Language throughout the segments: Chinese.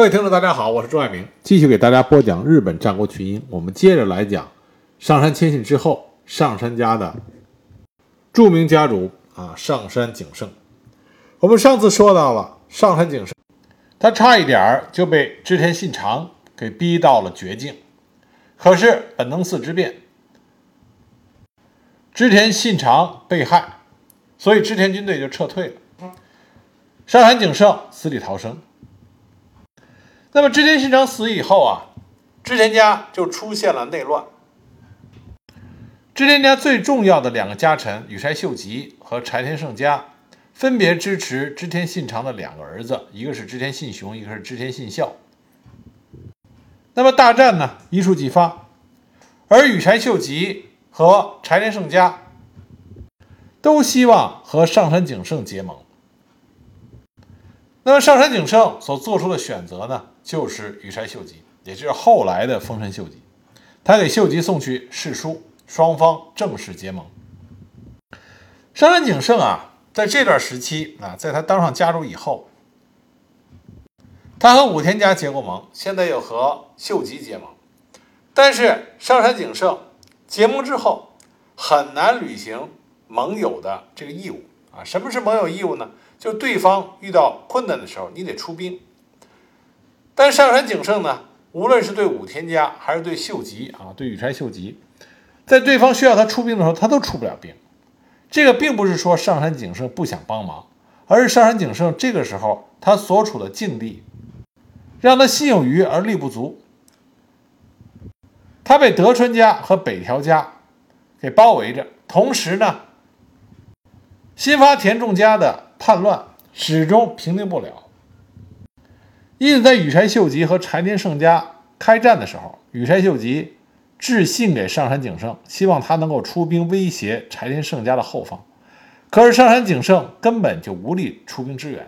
各位听众，大家好，我是朱爱明，继续给大家播讲日本战国群英。我们接着来讲上杉谦信之后，上杉家的著名家主啊，上杉景胜。我们上次说到了上杉景胜，他差一点就被织田信长给逼到了绝境，可是本能寺之变，织田信长被害，所以织田军队就撤退了，上杉景胜死里逃生。那么织田信长死以后啊，织田家就出现了内乱。织田家最重要的两个家臣羽柴秀吉和柴田胜家，分别支持织田信长的两个儿子，一个是织田信雄，一个是织田信孝。那么大战呢一触即发，而羽柴秀吉和柴田胜家都希望和上杉景胜结盟。那么上杉景胜所做出的选择呢？就是羽柴秀吉，也就是后来的丰臣秀吉，他给秀吉送去誓书，双方正式结盟。上杉景胜啊，在这段时期啊，在他当上家主以后，他和武田家结过盟，现在又和秀吉结盟。但是上杉景胜结盟之后，很难履行盟友的这个义务啊。什么是盟友义务呢？就对方遇到困难的时候，你得出兵。但上杉景胜呢，无论是对武田家还是对秀吉啊，对羽柴秀吉，在对方需要他出兵的时候，他都出不了兵。这个并不是说上杉景胜不想帮忙，而是上杉景胜这个时候他所处的境地，让他心有余而力不足。他被德川家和北条家给包围着，同时呢，新发田重家的叛乱始终平定不了。因此，在羽柴秀吉和柴田胜家开战的时候，羽柴秀吉致信给上杉景胜，希望他能够出兵威胁柴田胜家的后方。可是上杉景胜根本就无力出兵支援。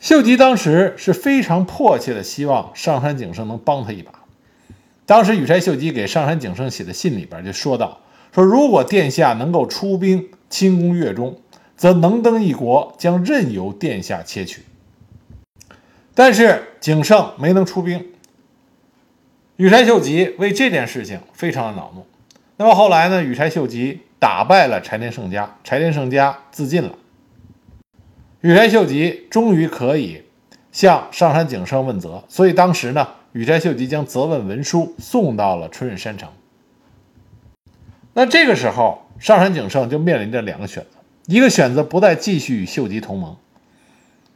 秀吉当时是非常迫切的希望上杉景胜能帮他一把。当时羽柴秀吉给上杉景胜写的信里边就说道：“说如果殿下能够出兵轻攻越中，则能登一国，将任由殿下窃取。”但是景胜没能出兵，羽柴秀吉为这件事情非常的恼怒。那么后来呢？羽柴秀吉打败了柴田胜家，柴田胜家自尽了。羽柴秀吉终于可以向上杉景胜问责，所以当时呢，羽柴秀吉将责问文书送到了春日山城。那这个时候，上杉景胜就面临着两个选择：一个选择不再继续与秀吉同盟。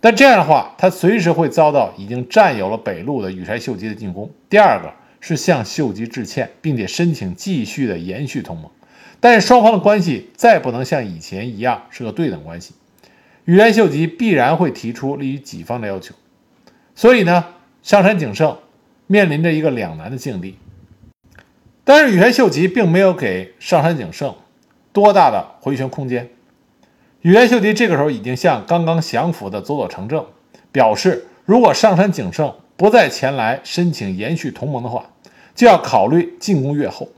但这样的话，他随时会遭到已经占有了北路的羽柴秀吉的进攻。第二个是向秀吉致歉，并且申请继续的延续同盟。但是双方的关系再不能像以前一样是个对等关系，羽柴秀吉必然会提出利于己方的要求。所以呢，上杉景胜面临着一个两难的境地。但是羽柴秀吉并没有给上杉景胜多大的回旋空间。羽柴秀吉这个时候已经向刚刚降服的佐佐成正表示，如果上杉景胜不再前来申请延续同盟的话，就要考虑进攻越后。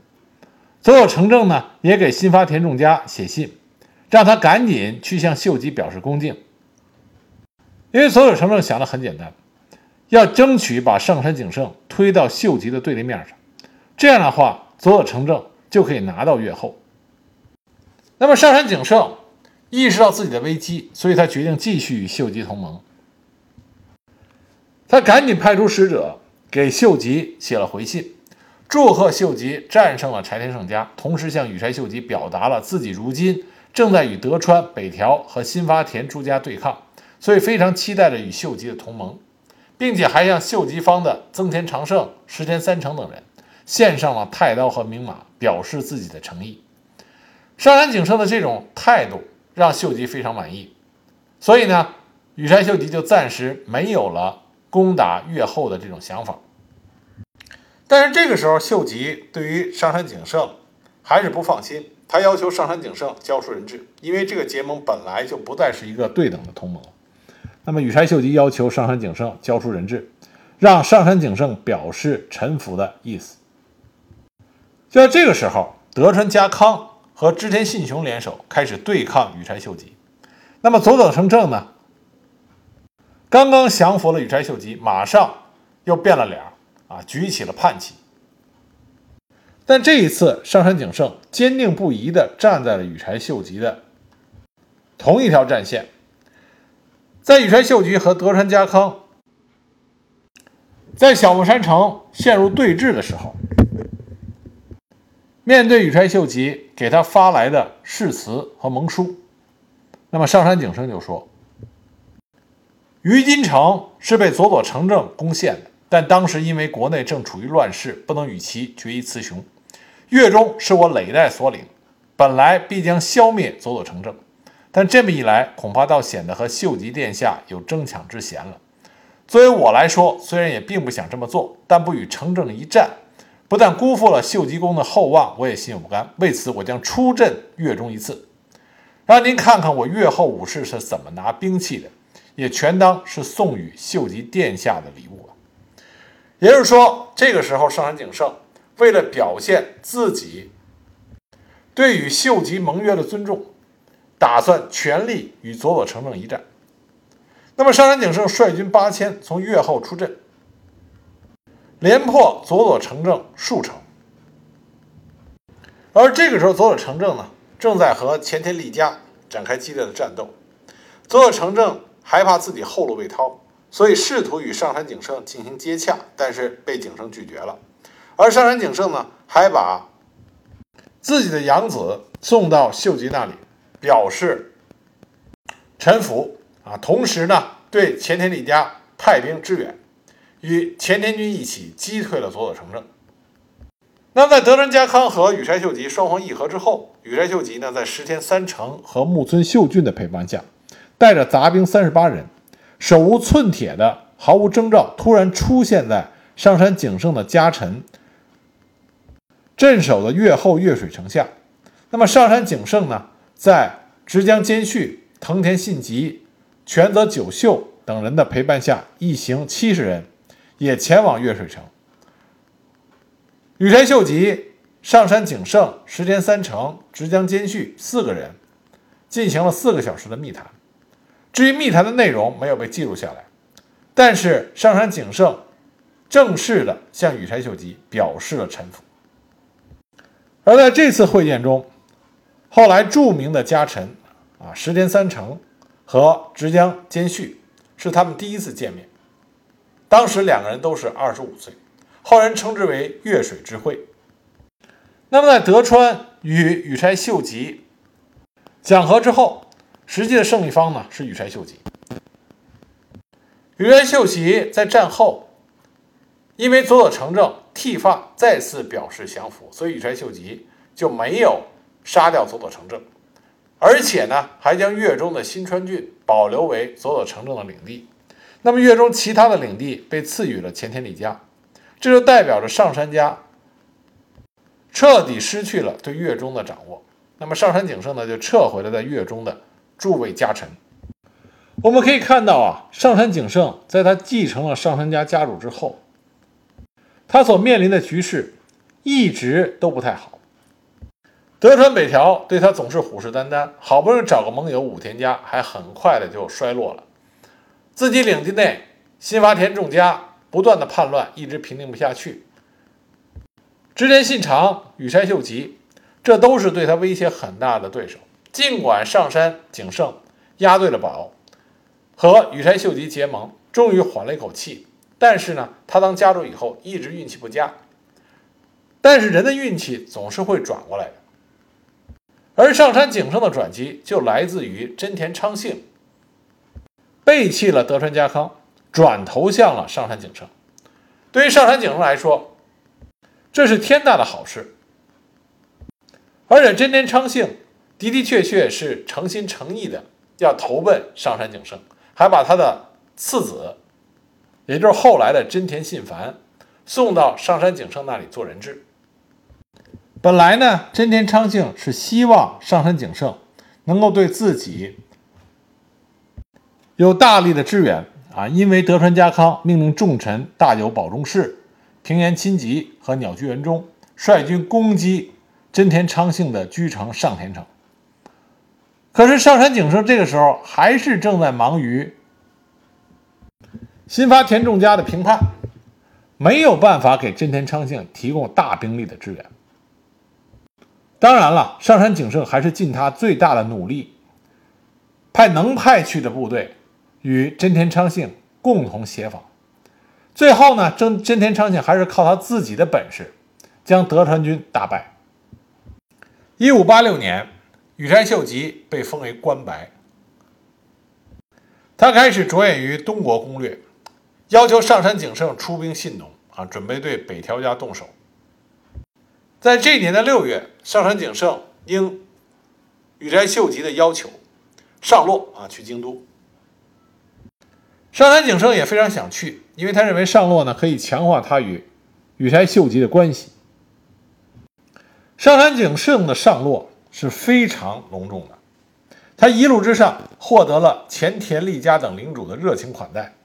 佐佐成正呢，也给新发田重家写信，让他赶紧去向秀吉表示恭敬。因为佐佐成正想的很简单，要争取把上杉景胜推到秀吉的对立面上，这样的话，佐佐成正就可以拿到越后。那么上杉景胜。意识到自己的危机，所以他决定继续与秀吉同盟。他赶紧派出使者给秀吉写了回信，祝贺秀吉战胜了柴田胜家，同时向羽柴秀吉表达了自己如今正在与德川、北条和新发田诸家对抗，所以非常期待着与秀吉的同盟，并且还向秀吉方的增田长盛、石田三成等人献上了太刀和名马，表示自己的诚意。上杉景胜的这种态度。让秀吉非常满意，所以呢，羽柴秀吉就暂时没有了攻打越后的这种想法。但是这个时候，秀吉对于上杉景胜还是不放心，他要求上杉景胜交出人质，因为这个结盟本来就不再是一个对等的同盟。那么羽柴秀吉要求上杉景胜交出人质，让上杉景胜表示臣服的意思。就在这个时候，德川家康。和织田信雄联手开始对抗羽柴秀吉。那么佐佐成正呢？刚刚降服了羽柴秀吉，马上又变了脸啊，举起了叛旗。但这一次，上杉景胜坚定不移地站在了羽柴秀吉的同一条战线。在羽柴秀吉和德川家康在小牧山城陷入对峙的时候，面对羽柴秀吉给他发来的誓词和盟书，那么上杉景胜就说：“于金城是被佐佐成政攻陷的，但当时因为国内正处于乱世，不能与其决一雌雄。越中是我累代所领，本来必将消灭佐佐成政。”但这么一来，恐怕倒显得和秀吉殿下有争抢之嫌了。作为我来说，虽然也并不想这么做，但不与成政一战，不但辜负了秀吉公的厚望，我也心有不甘。为此，我将出阵越中一次，让您看看我越后武士是怎么拿兵器的，也全当是送与秀吉殿下的礼物了。也就是说，这个时候上杉景胜为了表现自己对与秀吉盟约的尊重。打算全力与佐佐成政一战。那么上杉景胜率军八千从越后出阵，连破佐佐城正数城。而这个时候，佐佐城正呢正在和前田利家展开激烈的战斗。佐佐城正害怕自己后路被掏，所以试图与上杉景胜进行接洽，但是被景胜拒绝了。而上杉景胜呢，还把自己的养子送到秀吉那里。表示臣服啊，同时呢，对前田利家派兵支援，与前田军一起击退了佐佐成政。那在德川家康和羽柴秀吉双方议和之后，羽柴秀吉呢，在石田三成和木村秀俊的陪伴下，带着杂兵三十八人，手无寸铁的，毫无征兆，突然出现在上杉景胜的家臣镇守的越后越水城下。那么上杉景胜呢？在直江兼续、藤田信吉、泉泽久秀等人的陪伴下，一行七十人也前往越水城。羽柴秀吉、上杉景胜、石田三成、直江兼续四个人进行了四个小时的密谈。至于密谈的内容，没有被记录下来。但是上杉景胜正式的向羽柴秀吉表示了臣服。而在这次会见中，后来著名的家臣啊，石田三成和直江兼续是他们第一次见面。当时两个人都是二十五岁，后人称之为越水之会。那么在德川与羽柴秀吉讲和之后，实际的胜利方呢是羽柴秀吉。羽柴秀吉在战后因为佐佐成政剃发再次表示降服，所以羽柴秀吉就没有。杀掉佐佐成政，而且呢，还将越中的新川郡保留为佐佐成政的领地。那么，越中其他的领地被赐予了前田利家，这就代表着上杉家彻底失去了对越中的掌握。那么，上杉景胜呢，就撤回了在越中的诸位家臣。我们可以看到啊，上杉景胜在他继承了上杉家家主之后，他所面临的局势一直都不太好。德川北条对他总是虎视眈眈，好不容易找个盟友武田家，还很快的就衰落了。自己领地内新发田众家不断的叛乱，一直平定不下去。织田信长、羽柴秀吉，这都是对他威胁很大的对手。尽管上山景胜押对了宝，和羽柴秀吉结盟，终于缓了一口气，但是呢，他当家主以后一直运气不佳。但是人的运气总是会转过来的。而上杉景胜的转机就来自于真田昌幸背弃了德川家康，转投向了上杉景胜。对于上杉景胜来说，这是天大的好事。而且真田昌幸的的确确是诚心诚意的要投奔上杉景胜，还把他的次子，也就是后来的真田信繁，送到上杉景胜那里做人质。本来呢，真田昌幸是希望上杉景胜能够对自己有大力的支援啊，因为德川家康命令重臣大久保中士、平原亲吉和鸟居元忠率军攻击真田昌幸的居城上田城。可是上杉景胜这个时候还是正在忙于新发田仲家的平叛，没有办法给真田昌幸提供大兵力的支援。当然了，上杉景胜还是尽他最大的努力，派能派去的部队与真田昌幸共同协防。最后呢，真真田昌幸还是靠他自己的本事，将德川军打败。一五八六年，羽柴秀吉被封为关白，他开始着眼于东国攻略，要求上杉景胜出兵信浓啊，准备对北条家动手。在这一年的六月，上杉景胜应羽柴秀吉的要求上洛啊，去京都。上杉景胜也非常想去，因为他认为上洛呢可以强化他与羽柴秀吉的关系。上杉景胜的上洛是非常隆重的，他一路之上获得了前田利家等领主的热情款待，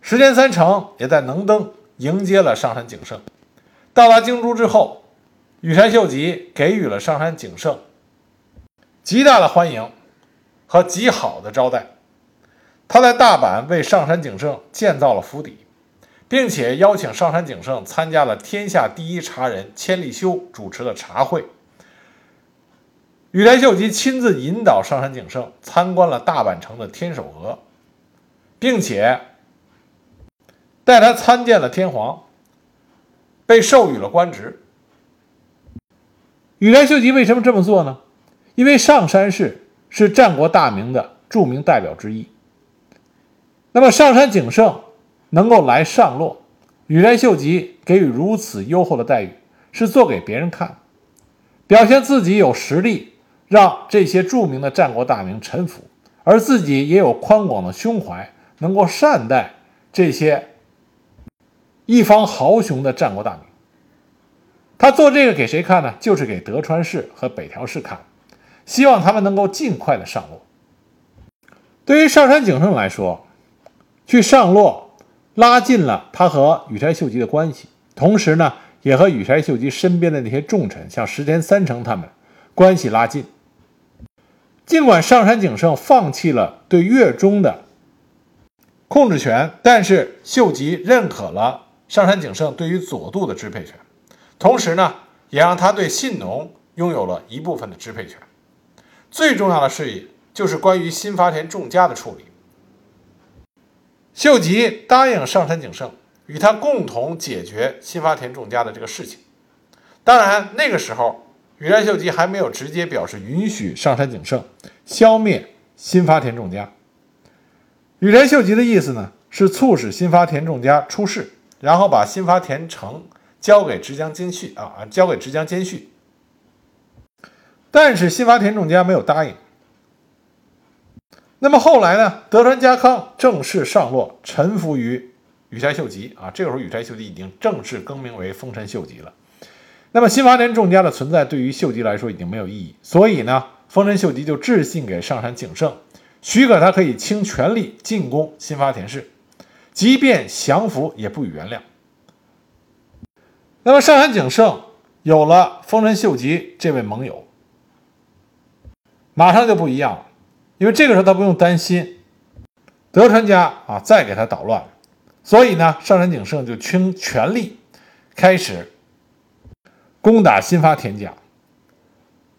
石田三成也在能登迎接了上杉景胜。到达京都之后。羽柴秀吉给予了上杉景胜极大的欢迎和极好的招待。他在大阪为上杉景胜建造了府邸，并且邀请上杉景胜参加了天下第一茶人千利休主持的茶会。羽田秀吉亲自引导上杉景胜参观了大阪城的天守阁，并且带他参见了天皇，被授予了官职。羽田秀吉为什么这么做呢？因为上杉氏是战国大名的著名代表之一。那么上杉景胜能够来上洛，羽柴秀吉给予如此优厚的待遇，是做给别人看，表现自己有实力，让这些著名的战国大名臣服，而自己也有宽广的胸怀，能够善待这些一方豪雄的战国大名。他做这个给谁看呢？就是给德川氏和北条氏看，希望他们能够尽快的上洛。对于上杉景胜来说，去上洛拉近了他和羽柴秀吉的关系，同时呢，也和羽柴秀吉身边的那些重臣，像石田三成他们关系拉近。尽管上杉景胜放弃了对越中的控制权，但是秀吉认可了上杉景胜对于佐渡的支配权。同时呢，也让他对信浓拥有了一部分的支配权。最重要的事宜，就是关于新发田重家的处理。秀吉答应上杉景胜与他共同解决新发田重家的这个事情。当然，那个时候羽柴秀吉还没有直接表示允许上杉景胜消灭新发田重家。羽柴秀吉的意思呢，是促使新发田重家出事，然后把新发田城。交给直江兼续啊，交给直江兼续。但是新发田重家没有答应。那么后来呢？德川家康正式上洛，臣服于羽柴秀吉啊。这个时候，羽柴秀吉已经正式更名为丰臣秀吉了。那么新发田重家的存在对于秀吉来说已经没有意义，所以呢，丰臣秀吉就致信给上杉景胜，许可他可以倾全力进攻新发田氏，即便降服也不予原谅。那么上杉景胜有了丰臣秀吉这位盟友，马上就不一样了，因为这个时候他不用担心德川家啊再给他捣乱，所以呢，上杉景胜就倾全力开始攻打新发田家，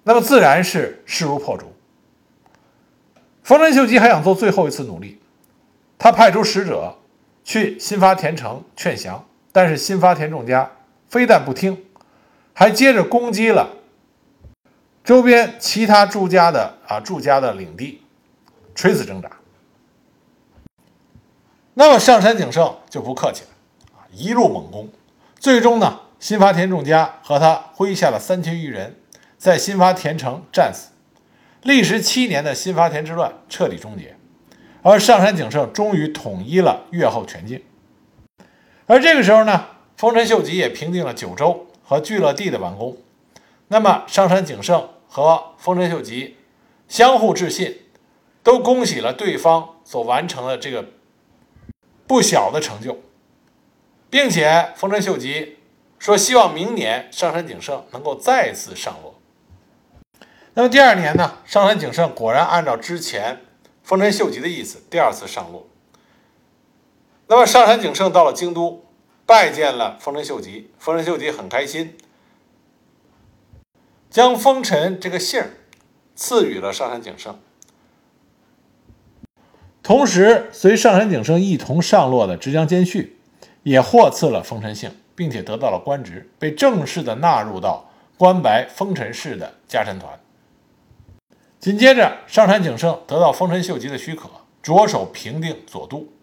那么自然是势如破竹。丰臣秀吉还想做最后一次努力，他派出使者去新发田城劝降，但是新发田重家。非但不听，还接着攻击了周边其他住家的啊住家的领地，垂死挣扎。那么上杉景胜就不客气了啊，一路猛攻，最终呢，新发田重家和他麾下的三千余人在新发田城战死，历时七年的新发田之乱彻底终结，而上杉景胜终于统一了越后全境。而这个时候呢？丰臣秀吉也平定了九州和聚乐地的完工，那么上杉景胜和丰臣秀吉相互致信，都恭喜了对方所完成的这个不小的成就，并且丰臣秀吉说希望明年上杉景胜能够再次上洛。那么第二年呢，上杉景胜果然按照之前丰臣秀吉的意思，第二次上洛。那么上杉景胜到了京都，拜见了丰臣秀吉，丰臣秀吉很开心，将丰臣这个姓赐予了上杉景胜。同时，随上杉景胜一同上落的直江兼续也获赐了丰臣姓，并且得到了官职，被正式的纳入到关白丰臣氏的家臣团。紧接着，上杉景胜得到丰臣秀吉的许可，着手平定佐渡。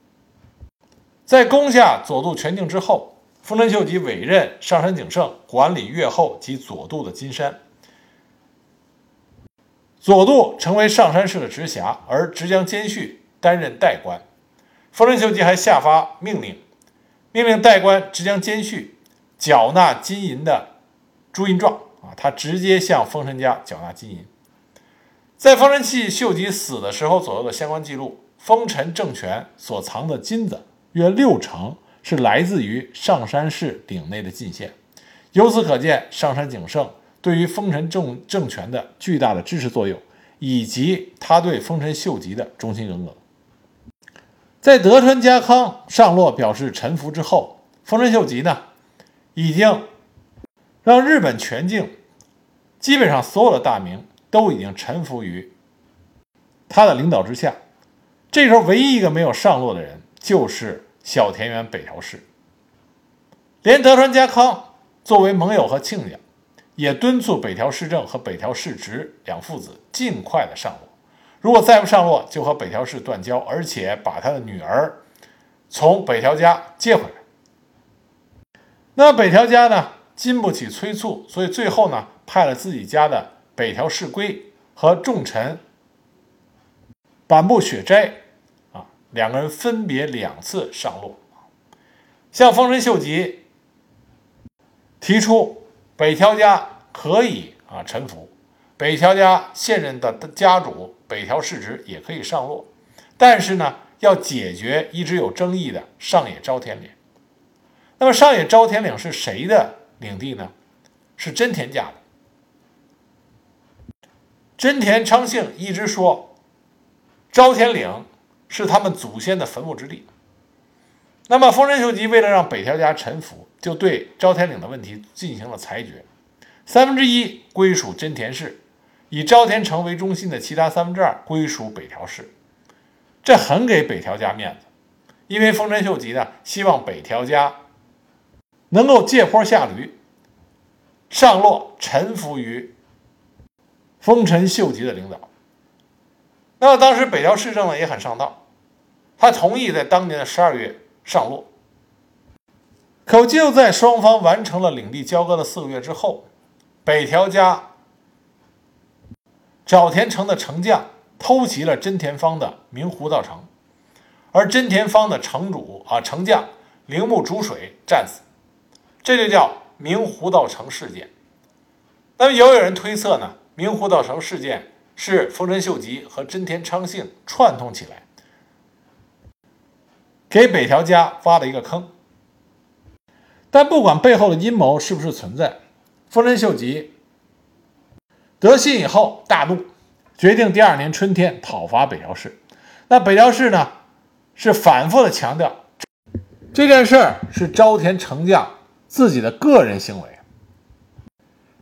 在攻下佐渡全境之后，丰臣秀吉委任上杉景胜管理越后及佐渡的金山。佐渡成为上杉氏的直辖，而直江兼续担任代官。丰臣秀吉还下发命令，命令代官直将兼续缴纳金银的朱印状啊，他直接向丰臣家缴纳金银。在丰臣秀吉死的时候左右的相关记录，丰臣政权所藏的金子约六成是来自于上杉氏领内的进献。由此可见，上杉景胜。对于丰臣政政权的巨大的支持作用，以及他对丰臣秀吉的忠心耿耿。在德川家康上洛表示臣服之后，丰臣秀吉呢，已经让日本全境基本上所有的大名都已经臣服于他的领导之下。这时候，唯一一个没有上洛的人就是小田园北条氏。连德川家康作为盟友和亲家。也敦促北条氏政和北条氏直两父子尽快的上洛，如果再不上洛，就和北条氏断交，而且把他的女儿从北条家接回来。那北条家呢，经不起催促，所以最后呢，派了自己家的北条氏规和重臣板部雪斋啊，两个人分别两次上洛，向丰臣秀吉提出。北条家可以啊臣服，北条家现任的家主北条氏直也可以上洛，但是呢，要解决一直有争议的上野昭天领。那么上野昭天领是谁的领地呢？是真田家的。真田昌幸一直说，昭田领是他们祖先的坟墓之地。那么丰臣秀吉为了让北条家臣服。就对昭田岭的问题进行了裁决，三分之一归属真田氏，以昭田城为中心的其他三分之二归属北条氏。这很给北条家面子，因为丰臣秀吉呢希望北条家能够借坡下驴，上洛臣服于丰臣秀吉的领导。那么当时北条氏政呢也很上道，他同意在当年的十二月上洛。可就在双方完成了领地交割的四个月之后，北条家沼田城的城将偷袭了真田方的明湖道城，而真田方的城主啊城将铃木竹水战死，这就叫明湖道城事件。那么也有人推测呢，明湖道城事件是丰臣秀吉和真田昌幸串通起来，给北条家挖了一个坑。但不管背后的阴谋是不是存在，丰臣秀吉得信以后大怒，决定第二年春天讨伐北条氏。那北条氏呢，是反复的强调这件事儿是昭田城将自己的个人行为，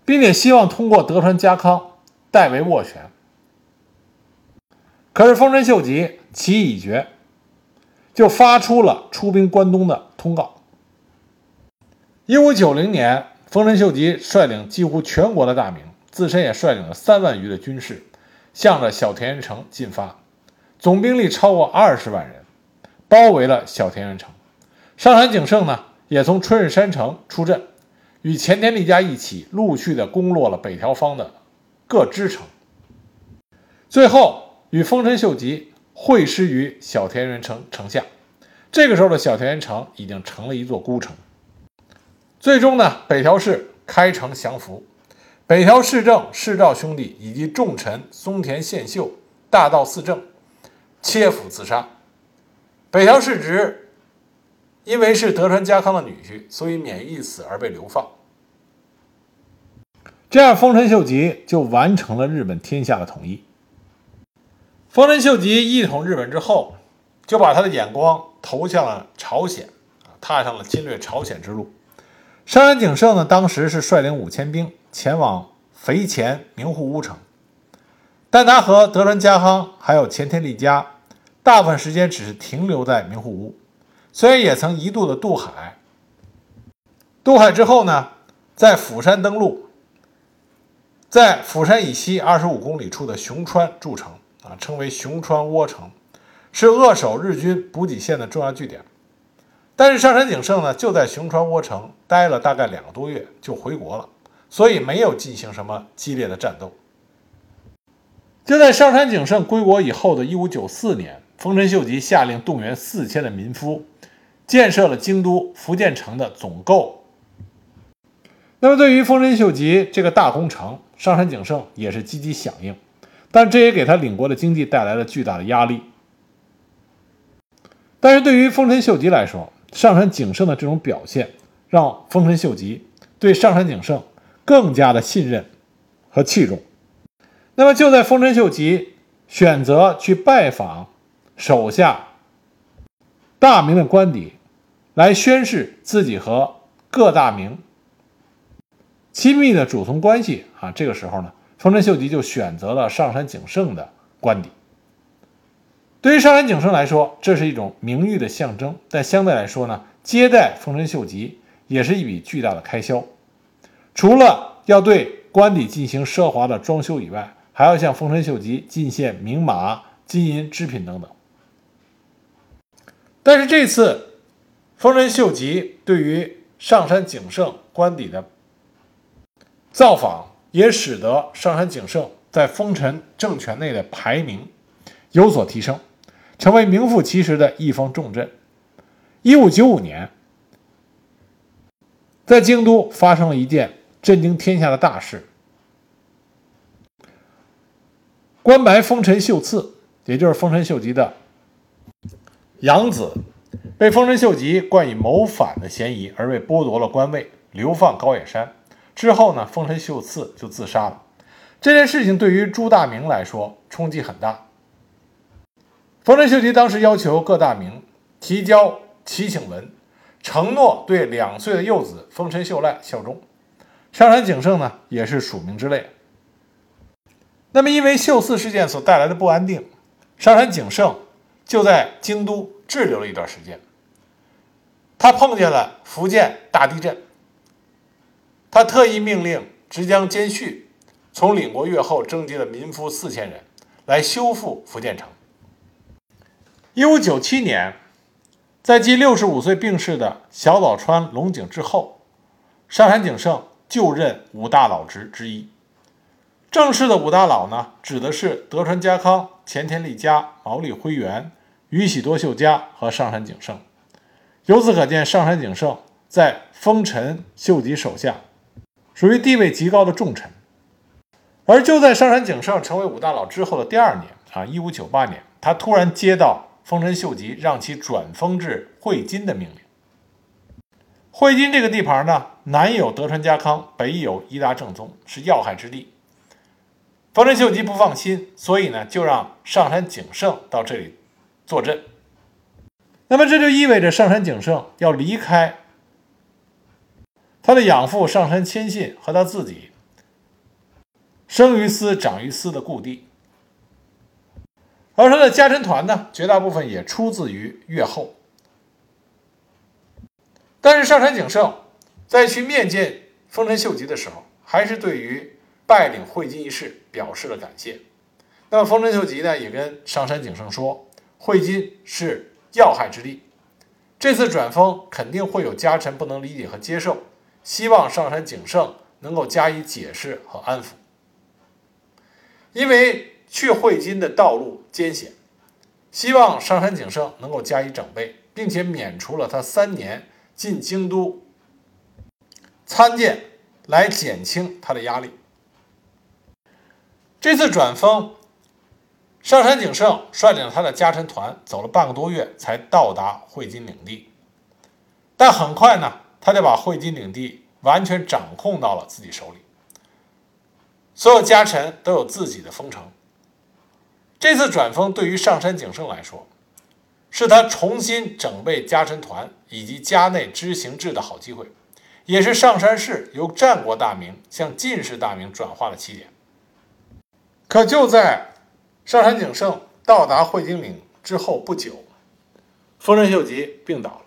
并且希望通过德川家康代为斡旋。可是丰臣秀吉棋已决，就发出了出兵关东的通告。一五九零年，丰臣秀吉率领几乎全国的大名，自身也率领了三万余的军士，向着小田原城进发，总兵力超过二十万人，包围了小田原城。上杉景胜呢，也从春日山城出阵，与前田利家一起，陆续的攻落了北条方的各支城，最后与丰臣秀吉会师于小田原城城下。这个时候的小田原城已经成了一座孤城。最终呢，北条氏开城降服，北条氏政、氏照兄弟以及重臣松田宪秀、大道四正切腹自杀。北条氏直因为是德川家康的女婿，所以免一死而被流放。这样，丰臣秀吉就完成了日本天下的统一。丰臣秀吉一统日本之后，就把他的眼光投向了朝鲜，踏上了侵略朝鲜之路。上杉景胜呢，当时是率领五千兵前往肥前名护屋城，但他和德川家康还有前田利家，大部分时间只是停留在名护屋，虽然也曾一度的渡海。渡海之后呢，在釜山登陆，在釜山以西二十五公里处的熊川筑城，啊，称为熊川窝城，是扼守日军补给线的重要据点。但是上杉景胜呢，就在熊川窝城待了大概两个多月，就回国了，所以没有进行什么激烈的战斗。就在上杉景胜归国以后的一五九四年，丰臣秀吉下令动员四千的民夫，建设了京都福建城的总构。那么，对于丰臣秀吉这个大工程，上杉景胜也是积极响应，但这也给他领国的经济带来了巨大的压力。但是对于丰臣秀吉来说，上杉景胜的这种表现，让丰臣秀吉对上杉景胜更加的信任和器重。那么就在丰臣秀吉选择去拜访手下大名的官邸，来宣示自己和各大名亲密的主从关系啊，这个时候呢，丰臣秀吉就选择了上杉景胜的官邸。对于上杉景胜来说，这是一种名誉的象征，但相对来说呢，接待丰臣秀吉也是一笔巨大的开销。除了要对官邸进行奢华的装修以外，还要向丰臣秀吉进献名马、金银织品等等。但是这次，丰臣秀吉对于上杉景胜官邸的造访，也使得上杉景胜在丰臣政权内的排名有所提升。成为名副其实的一方重镇。一五九五年，在京都发生了一件震惊天下的大事：关白丰臣秀次，也就是丰臣秀吉的养子，被丰臣秀吉冠以谋反的嫌疑而被剥夺了官位，流放高野山。之后呢，丰臣秀次就自杀了。这件事情对于朱大明来说冲击很大。丰臣秀吉当时要求各大名提交祈请文，承诺对两岁的幼子丰臣秀赖效忠。上杉景胜呢，也是署名之列。那么，因为秀次事件所带来的不安定，上杉景胜就在京都滞留了一段时间。他碰见了福建大地震，他特意命令直江兼续从领国越后征集了民夫四千人，来修复福建城。一五九七年，在继六十五岁病逝的小早川龙井之后，上杉景胜就任五大老职之一。正式的五大佬呢，指的是德川家康、前田利家、毛利辉元、宇喜多秀家和上杉景胜。由此可见，上杉景胜在丰臣秀吉手下属于地位极高的重臣。而就在上杉景胜成为五大佬之后的第二年啊，一五九八年，他突然接到。丰臣秀吉让其转封至会津的命令。会津这个地盘呢，南有德川家康，北有伊达政宗，是要害之地。丰臣秀吉不放心，所以呢，就让上杉景胜到这里坐镇。那么这就意味着上杉景胜要离开他的养父上杉谦信和他自己生于斯、长于斯的故地。而他的家臣团呢，绝大部分也出自于越后。但是上杉景胜在去面见丰臣秀吉的时候，还是对于拜领会津一事表示了感谢。那么丰臣秀吉呢，也跟上杉景胜说，会津是要害之地，这次转封肯定会有家臣不能理解和接受，希望上杉景胜能够加以解释和安抚，因为。去会津的道路艰险，希望上杉景胜能够加以整备，并且免除了他三年进京都参见，来减轻他的压力。这次转封，上杉景胜率领他的家臣团走了半个多月才到达汇金领地，但很快呢，他就把汇金领地完全掌控到了自己手里，所有家臣都有自己的封城。这次转封对于上杉景胜来说，是他重新整备家臣团以及家内知行制的好机会，也是上山氏由战国大名向晋世大名转化的起点。可就在上杉景胜到达会津岭之后不久，丰臣秀吉病倒了。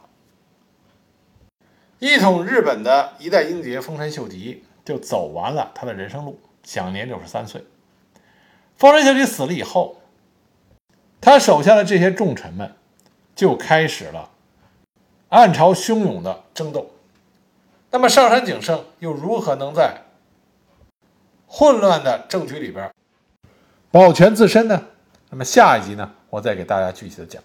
一统日本的一代英杰丰臣秀吉就走完了他的人生路，享年六十三岁。丰臣秀吉死了以后，他手下的这些重臣们就开始了暗潮汹涌的争斗。那么上杉景胜又如何能在混乱的政局里边保全自身呢？那么下一集呢，我再给大家具体的讲。